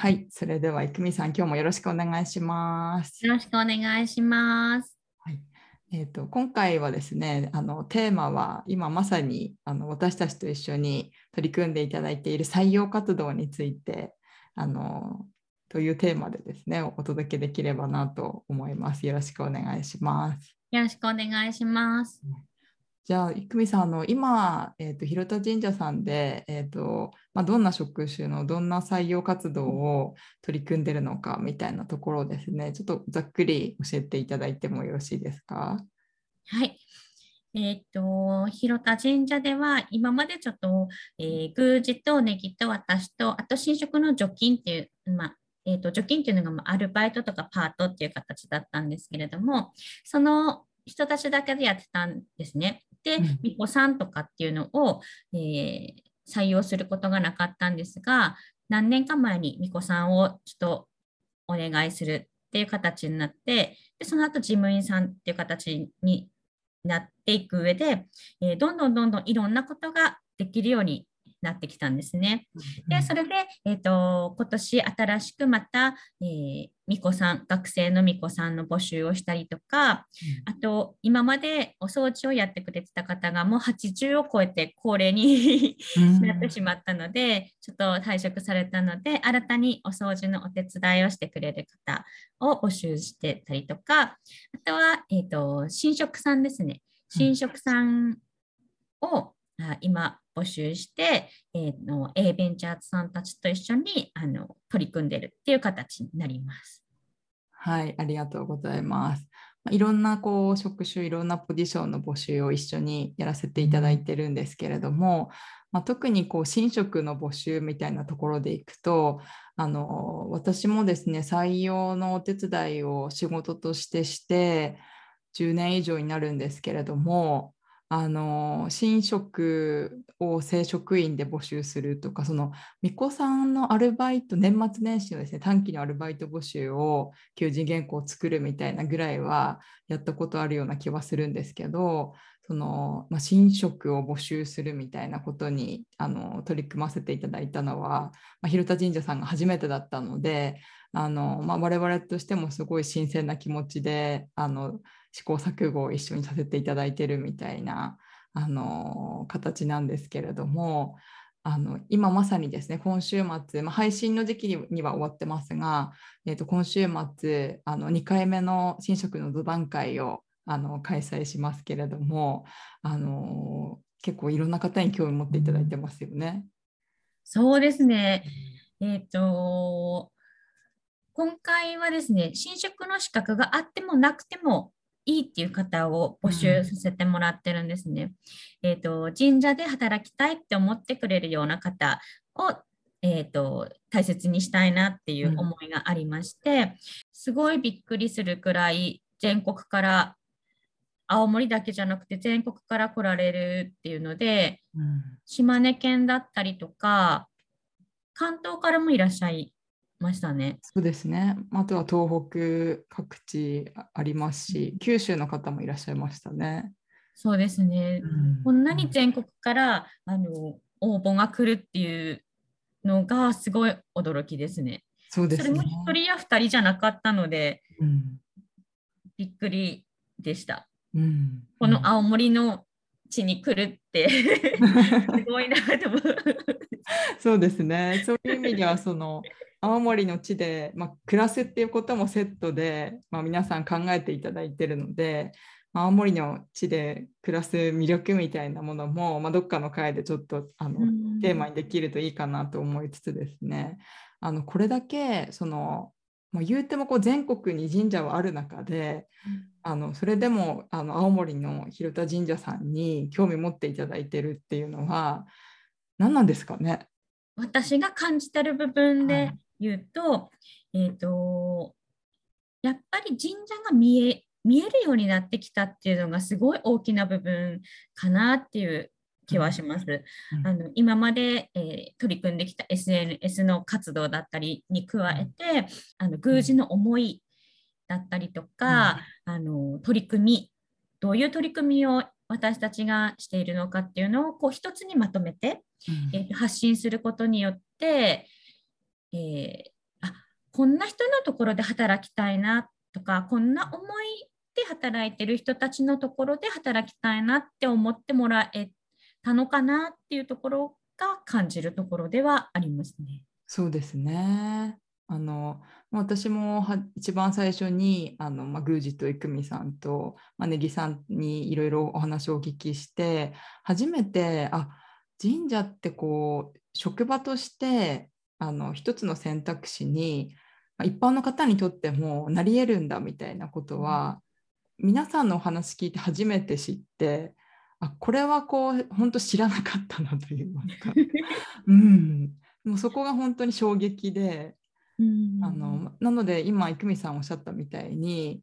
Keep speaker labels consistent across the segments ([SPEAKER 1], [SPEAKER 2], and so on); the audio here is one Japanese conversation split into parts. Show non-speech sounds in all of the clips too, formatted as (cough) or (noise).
[SPEAKER 1] はい、それでは、いくみさん、今日もよろしくお願いします。
[SPEAKER 2] よろしくお願いします。
[SPEAKER 1] はいえー、と今回はですねあのテーマは今まさにあの私たちと一緒に取り組んでいただいている採用活動についてあのというテーマでですねお届けできればなと思います。よろしくお願いします。
[SPEAKER 2] よろしくお願いします。
[SPEAKER 1] じゃあ、いくみさん、あの今、えーと、広田神社さんで、えーとまあ、どんな職種のどんな採用活動を取り組んでるのかみたいなところですね、ちょっとざっくり教えていただいてもよろしいですか？
[SPEAKER 2] はい。えっ、と、広田神社では、今までちょっと、えー、宮司とネギと私と、あと新職の除菌っていう、まあ、えーと、除菌っていうのがアルバイトとかパートっていう形だったんですけれども、その人たちだけでやってたんですね。で、巫女さんとかっていうのを、えー、採用することがなかったんですが、何年か前に巫女さんをちょっとお願いするっていう形になって、でその後事務員さんっていう形になっていく上で、えー、どんどんどんどんいろんなことができるようになってきたんですね。で、それで、えっ、ー、と、今年新しくまた、えー、巫女さん、学生の巫女さんの募集をしたりとか、あと、今までお掃除をやってくれてた方がもう80を超えて高齢になってしまったので、ちょっと退職されたので、新たにお掃除のお手伝いをしてくれる方を募集してたりとか、あとは、えっ、ー、と、新職さんですね。新職さんを、今募集して、えー、の A ベンチャーズさんたちと一緒にあの取り組んでるっていう形になります。
[SPEAKER 1] はい、ありがとうございます。いろんなこう職種、いろんなポジションの募集を一緒にやらせていただいてるんですけれども、まあ、特にこう新職の募集みたいなところでいくとあの私もですね採用のお手伝いを仕事としてして10年以上になるんですけれどもあの新職を正職員で募集するとかその巫女さんのアルバイト年末年始のですね短期のアルバイト募集を求人原稿を作るみたいなぐらいはやったことあるような気はするんですけどその、まあ、新職を募集するみたいなことにあの取り組ませていただいたのは、まあ、広田神社さんが初めてだったのであの、まあ、我々としてもすごい新鮮な気持ちであの試行錯誤を一緒にさせていただいてるみたいなあの形なんですけれどもあの今まさにですね今週末、まあ、配信の時期には終わってますが、えー、と今週末あの2回目の新職の土段階をあの開催しますけれどもあの結構いろんな方に興味持っていただいてますよね。
[SPEAKER 2] そうですね。えっ、ー、と今回はですね新職の資格があってもなくてもいいっていう方を募集させてもらってるんですね。うん、えっ、ー、と、神社で働きたいって思ってくれるような方を、えっ、ー、と、大切にしたいなっていう思いがありまして、うん、すごいびっくりするくらい全国から、青森だけじゃなくて全国から来られるっていうので、うん、島根県だったりとか、関東からもいらっしゃいましたね。
[SPEAKER 1] そうですね。あとは東北各地ありますし、九州の方もいらっしゃいましたね。
[SPEAKER 2] そうですね。うん、こんなに全国からあの応募が来るっていうのがすごい驚きですね。
[SPEAKER 1] そうですね。
[SPEAKER 2] それも1人や2人じゃなかったので、うん、びっくりでした。
[SPEAKER 1] うん、
[SPEAKER 2] この青森の地に来るって (laughs) すごいなと思う。
[SPEAKER 1] そうですね。そういう意味ではその青森の地で、まあ、暮らすっていうこともセットで、まあ、皆さん考えていただいてるので、まあ、青森の地で暮らす魅力みたいなものも、まあ、どっかの回でちょっとあのテーマにできるといいかなと思いつつですね。あのこれだけその、まあ、言うてもこう全国に神社はある中で、あのそれでもあの青森の広田神社さんに興味持っていただいてるっていうのは何なんですかね？
[SPEAKER 2] 私が感じてる部分で言うと、はい、えっ、ー、と、やっぱり神社が見え、見えるようになってきたっていうのがすごい大きな部分かなっていう気はします。
[SPEAKER 1] うん。
[SPEAKER 2] あの今まで、えー取り組んできた SNS の活動だったりに加えて、あの宮司の思いだったりとか、あの取り組みどういう取り組みを私たちがしているのかっていうのをこう一つにまとめて、
[SPEAKER 1] うん。
[SPEAKER 2] えー発信することによって、えーあこんな人のところで働きたいなとかこんな思いで働いてる人たちのところで働きたいなって思ってもらえたのかなっていうところが感じるところではありますね。
[SPEAKER 1] そうですね。あの私も一番最初にあの、まあ、宮司と郁美さんと、まあ、ネギさんにいろいろお話をお聞きして初めてあ神社ってこう職場としてあの一つの選択肢に、まあ一般の方にとってもなり得るんだみたいなことは、皆さんのお話聞いて初めて知ってあこれはこう本当知らなかったなというか。(laughs) うん、もうそこが本当に衝撃で、
[SPEAKER 2] うん。
[SPEAKER 1] あのなので今郁美さんおっしゃったみたいに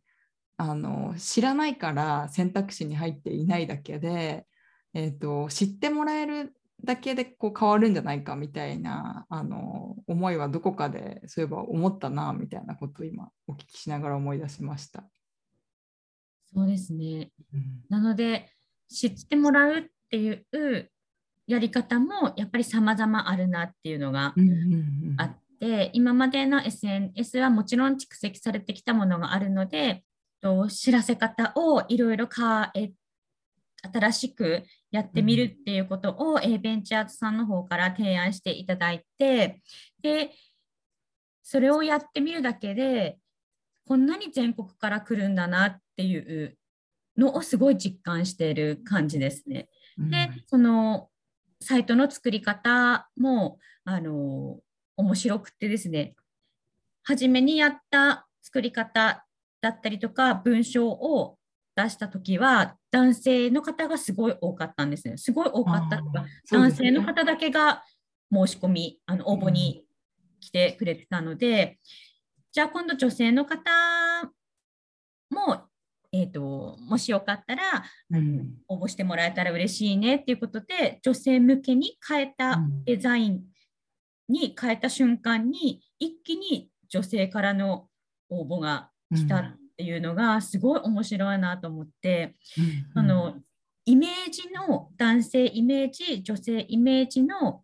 [SPEAKER 1] あの知らないから選択肢に入っていないだけで、えー、と知ってもらえるだけでこう変わるんじゃないかみたいなあの思いはどこかでそういえば思ったなみたいなことを今お聞きしながら思い出しました。
[SPEAKER 2] そうですね。
[SPEAKER 1] うん
[SPEAKER 2] なので知ってもらうっていうやり方もやっぱり様々あるなっていうのが
[SPEAKER 1] うんうんうん
[SPEAKER 2] あって、今までの SNS はもちろん蓄積されてきたものがあるので、と知らせ方をいろいろ変え、新しくやってみるっていうことを、A ベンチャーズさんの方から提案していただいて、で、それをやってみるだけで、こんなに全国から来るんだなっていうのをすごい実感している感じですね。
[SPEAKER 1] うん。
[SPEAKER 2] で、そのサイトの作り方もあの面白くてですね、初めにやった作り方だったりとか、文章を出したときは、男性の方がすごい多かったんですね。すごい多かった男性の方だけが申し込み、あの応募に来てくれてたので、じゃあ今度女性の方も、えー、ともしよかったら
[SPEAKER 1] うん。
[SPEAKER 2] 応募してもらえたら嬉しいねっていうことで女性向けに変えた
[SPEAKER 1] うん。
[SPEAKER 2] デザインに変えた瞬間に一気に女性からの応募が来たっていうのがすごい面白いなと思って、
[SPEAKER 1] うん
[SPEAKER 2] あのイメージの男性イメージ女性イメージの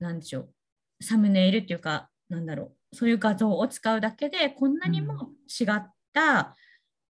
[SPEAKER 2] なんでしょうサムネイルっていうかなんだろうそういう画像を使うだけでこんなにも違った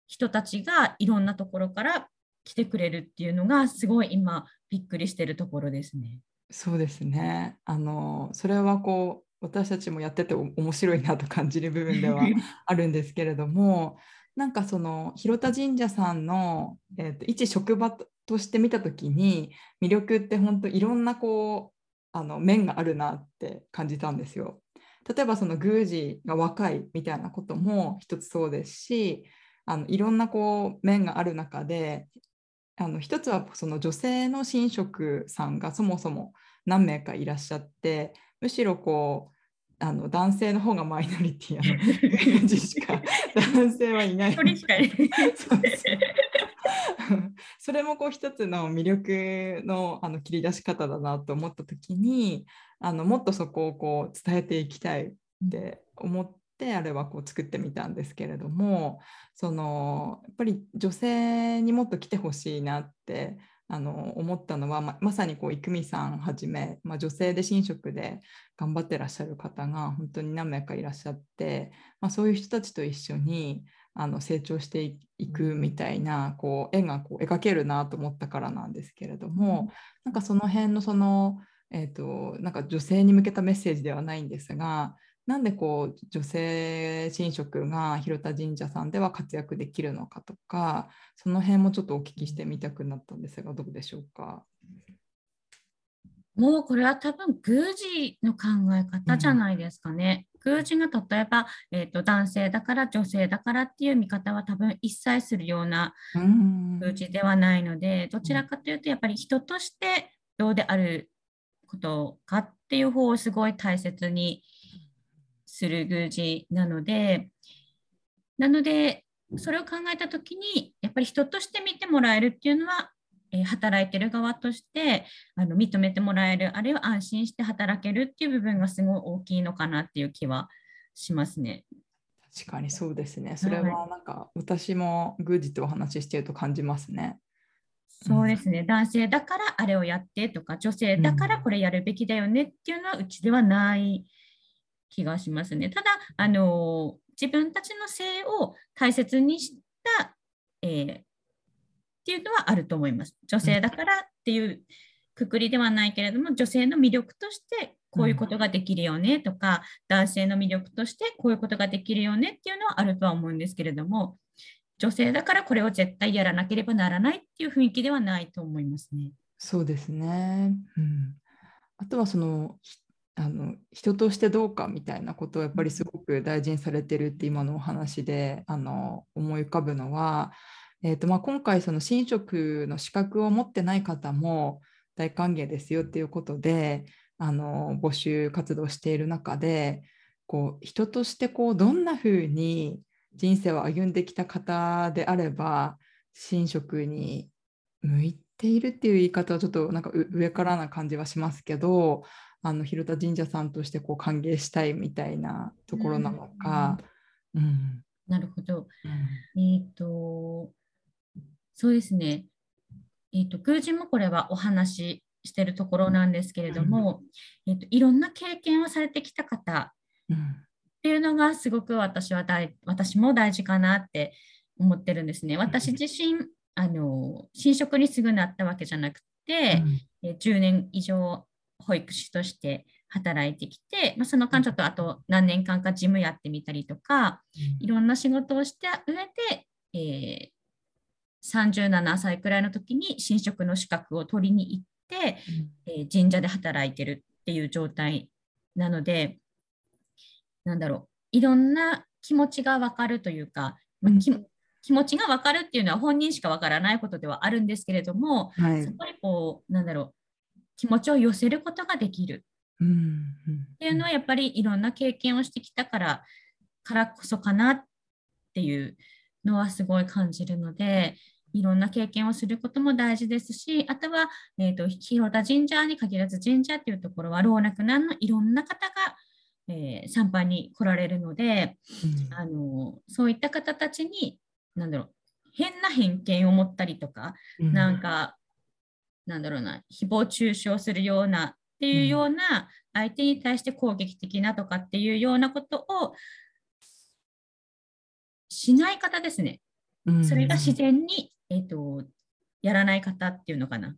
[SPEAKER 2] 人たちがいろんなところから来てくれるっていうのがすごい今びっくりしてるところですね。
[SPEAKER 1] そうですね。あのそれはこう私たちもやっててお面白いなと感じる部分では (laughs) あるんですけれどもなんかその広田神社さんの、えーと一職場ととして見た時に魅力って本当いろんなこうあの面があるなって感じたんですよ。例えばその宮司が若いみたいなことも一つそうですしあのいろんなこう面がある中であの一つはその女性の神職さんがそもそも何名かいらっしゃってむしろこうあの男性の方がマイノリティあの宮司しか。男性は
[SPEAKER 2] いない。
[SPEAKER 1] そうそうそれもこう一つの魅力のあの切り出し方だなと思った時にあのもっとそこをこう伝えていきたいって思ってあれはこう作ってみたんですけれどもそのやっぱり女性にもっと来てほしいなってあの思ったのはままさにこう郁美さんはじめ、まあ、女性で神職で頑張ってらっしゃる方が本当に何名かいらっしゃって、まあ、そういう人たちと一緒にあの成長していいくみたいなこう絵がこう描けるなと思ったからなんですけれども、なんかその辺のその、えー、となんか女性に向けたメッセージではないんですがなんでこう女性神職が広田神社さんでは活躍できるのかとかその辺もちょっとお聞きしてみたくなったんですがどうでしょうか？
[SPEAKER 2] もうこれは多分宮司の考え方じゃないですかね。宮司が例えば、えーと男性だから女性だからっていう見方は多分一切するような
[SPEAKER 1] うん
[SPEAKER 2] 宮司ではないので、どちらかというとやっぱり人としてどうであることかっていう方をすごい大切にする宮司なので、なのでそれを考えた時にやっぱり人として見てもらえるっていうのは、えー、働いてる側としてあの認めてもらえるあるいは安心して働けるっていう部分がすごい大きいのかなっていう気はしますね。
[SPEAKER 1] 確かにそうですね。それはなんか私も宮司とお話ししてると感じますね。
[SPEAKER 2] そうですね、うん、男性だからあれをやってとか女性だからこれやるべきだよねっていうのはうちではない気がしますね。ただあの自分たちの性を大切にした、えー、っていうのはあると思います。女性だからっていうくくりではないけれども女性の魅力としてこういうことができるよねとか、男性の魅力としてこういうことができるよねっていうのはあるとは思うんですけれども女性だからこれを絶対やらなければならないっていう雰囲気ではないと思いますね。
[SPEAKER 1] そうですね、うん、あとはそのあの人としてどうかみたいなことをやっぱりすごく大事にされてるって今のお話であの思い浮かぶのは、えーとまあ、今回その神職の資格を持ってない方も大歓迎ですよっていうことであの募集活動している中でこう人としてこうどんなふうに人生を歩んできた方であれば神職に向いているっていう言い方はちょっとなんか上からな感じはしますけどあの広田神社さんとしてこう歓迎したいみたいなところなのか。
[SPEAKER 2] うん、うん、なるほど。うん、えっ、ー、とそうですね。えっ、ー、と宮司もこれはお話ししてるところなんですけれども、うん、えーと、いろんな経験をされてきた方っていうのがすごく私は大私も大事かなって思ってるんですね。私自身あの新職にすぐなったわけじゃなくて、うん、10年以上保育士として働いてきて、まあ、その間ちょっとあと何年間か事務やってみたりとか、いろんな仕事をした上で、えー、37歳くらいの時に新職の資格を取りに行って、えー、神社で働いてるっていう状態なので、なんだろう、いろんな気持ちが分かるというか、まあ、気持ちが分かるっていうのは本人しか分からないことではあるんですけれども、はい、そこにこう、なんだろう、気持ちを寄せることができる。っていうのはやっぱりいろんな経験をしてきたからからこそかなっていうのはすごい感じるのでいろんな経験をすることも大事ですしあとは、えーと、広田神社に限らず神社っていうところは老若男のいろんな方が、えー、参拝に来られるので、うん、あのそういった方たちに何だろう変な偏見を持ったりとか、うん、なんかなんだろうな、誹謗中傷するようなっていうような、相手に対して攻撃的なとかっていうようなことをしない方ですね。それが自然に、えーと、やらない方っていうのかな、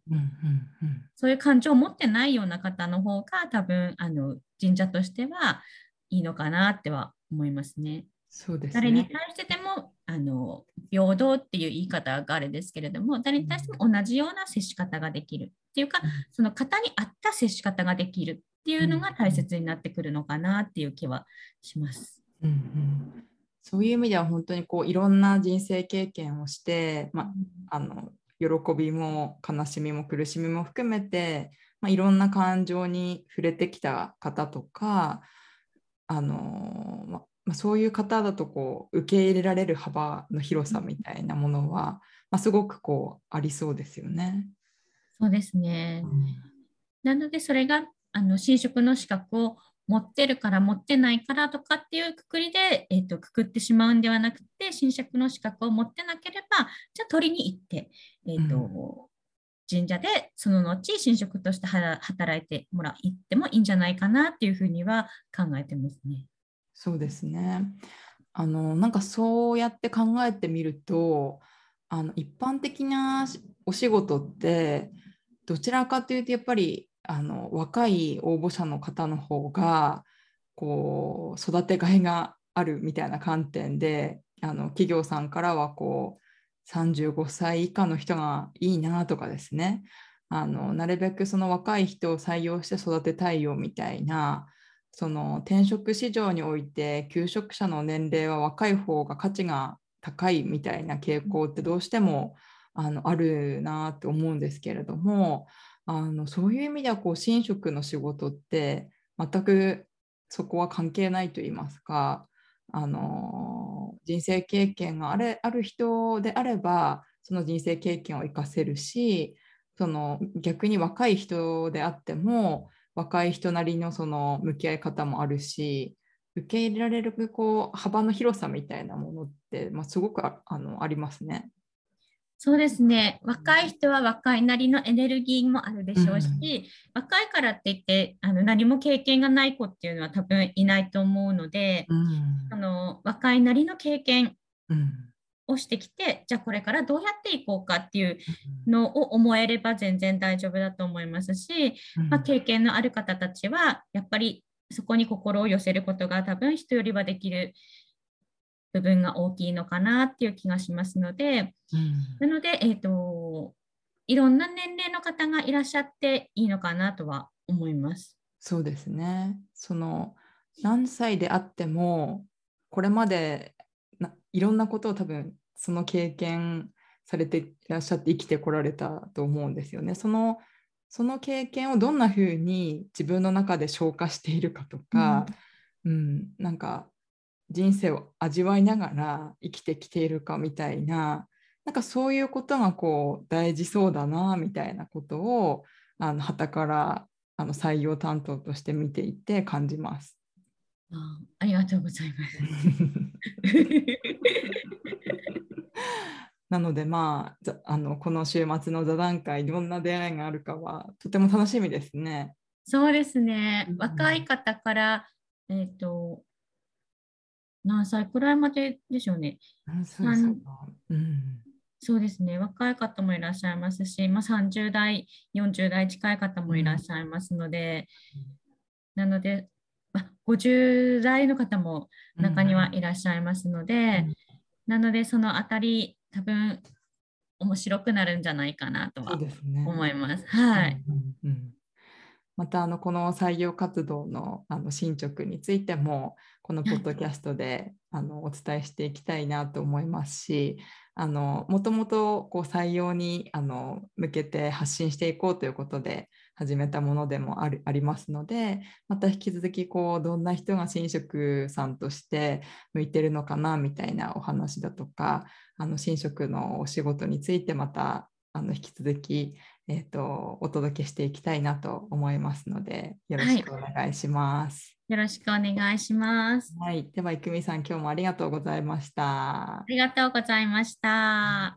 [SPEAKER 2] そういう感情を持ってないような方の方が多分あの神社としてはいいのかなっては思いますね。
[SPEAKER 1] そうです、ね、
[SPEAKER 2] 誰に対してでもあの平等っていう言い方があるですけれども誰に対しても同じような接し方ができるっていうか、その方に合った接し方ができるっていうのが大切になってくるのかなっていう気はします。
[SPEAKER 1] うんうん、そういう意味では本当にこういろんな人生経験をして、まあ、の喜びも悲しみも苦しみも含めて、まあ、いろんな感情に触れてきた方とかあの、ままあ、そういう方だとこう受け入れられる幅の広さみたいなものは、まあ、すごくこうありそうですよね。
[SPEAKER 2] そうですね。うん、なのでそれがあの新職の資格を持ってるから持ってないからとかっていうくくりで、えーと、くくってしまうんではなくて新職の資格を持ってなければじゃあ取りに行って、えーと、うん、神社でその後新職として働いてもら行ってもいいんじゃないかなっていうふうには考えてますね。
[SPEAKER 1] そうですね。あのなんかそうやって考えてみるとあの一般的なお仕事ってどちらかというとやっぱりあの若い応募者の方の方がこう育てがいがあるみたいな観点であの企業さんからはこう35歳以下の人がいいなとかですねあのなるべくその若い人を採用して育てたいよみたいなその転職市場において求職者の年齢は若い方が価値が高いみたいな傾向ってどうしてもあのあるなって思うんですけれどもあのそういう意味ではこう神職の仕事って全くそこは関係ないと言いますかあの人生経験があれある人であればその人生経験を生かせるしその逆に若い人であっても若い人なりのその向き合い方もあるし受け入れられるこう幅の広さみたいなものって、まあ、すごくあのありますね。
[SPEAKER 2] そうですね。若い人は若いなりのエネルギーもあるでしょうし、うん、若いからって言ってあの何も経験がない子っていうのは多分いないと思うので、うん、あの若いなりの経験をしてきて、じゃあこれからどうやっていこうかっていうのを思えれば全然大丈夫だと思いますし、まあ、経験のある方たちはやっぱりそこに心を寄せることが多分人よりはできる部分が大きいのかなっていう気がしますので、うん、なので、えーと、いろんな年齢の方がいらっしゃっていいのかなとは思います。
[SPEAKER 1] そうですね。その何歳であってもこれまでいろんなことを多分その経験されていらっしゃって生きてこられたと思うんですよね。そのその経験をどんなふうに自分の中で消化しているかとか、うん、うん、なんか人生を味わいながら生きてきているかみたいななんかそういうことがこう大事そうだなみたいなことをあの旗からあの採用担当として見ていて感じます。
[SPEAKER 2] あありがとうございます。(laughs)
[SPEAKER 1] なのでまああのこの週末の座談会いろんな出会いがあるかはとても楽しみですね。
[SPEAKER 2] そうですね。若い方から、えっ、ー、と何歳くらいまででしょうね。うん、そうですね。若い方もいらっしゃいますし、まあ、30代、40代近い方もいらっしゃいますので、うん、なので、まあ、50代の方も中にはいらっしゃいますので、うん、なのでそのあたり多分面白くなるんじゃないかなとは思います。すね、はい。うんうん
[SPEAKER 1] またあのこの採用活動のあの進捗についてもこのポッドキャストであのお伝えしていきたいなと思いますしあのもともとこう採用にあの向けて発信していこうということで始めたものでもあるありますのでまた引き続きこうどんな人が神職さんとして向いてるのかなみたいなお話だとかあの神職のお仕事についてまたあの引き続きえーと、お届けしていきたいなと思いますのでよろしくお願いします。
[SPEAKER 2] はい、よろしくお願いします。
[SPEAKER 1] はい、では、いくみさん、今日もありがとうございました。
[SPEAKER 2] ありがとうございました。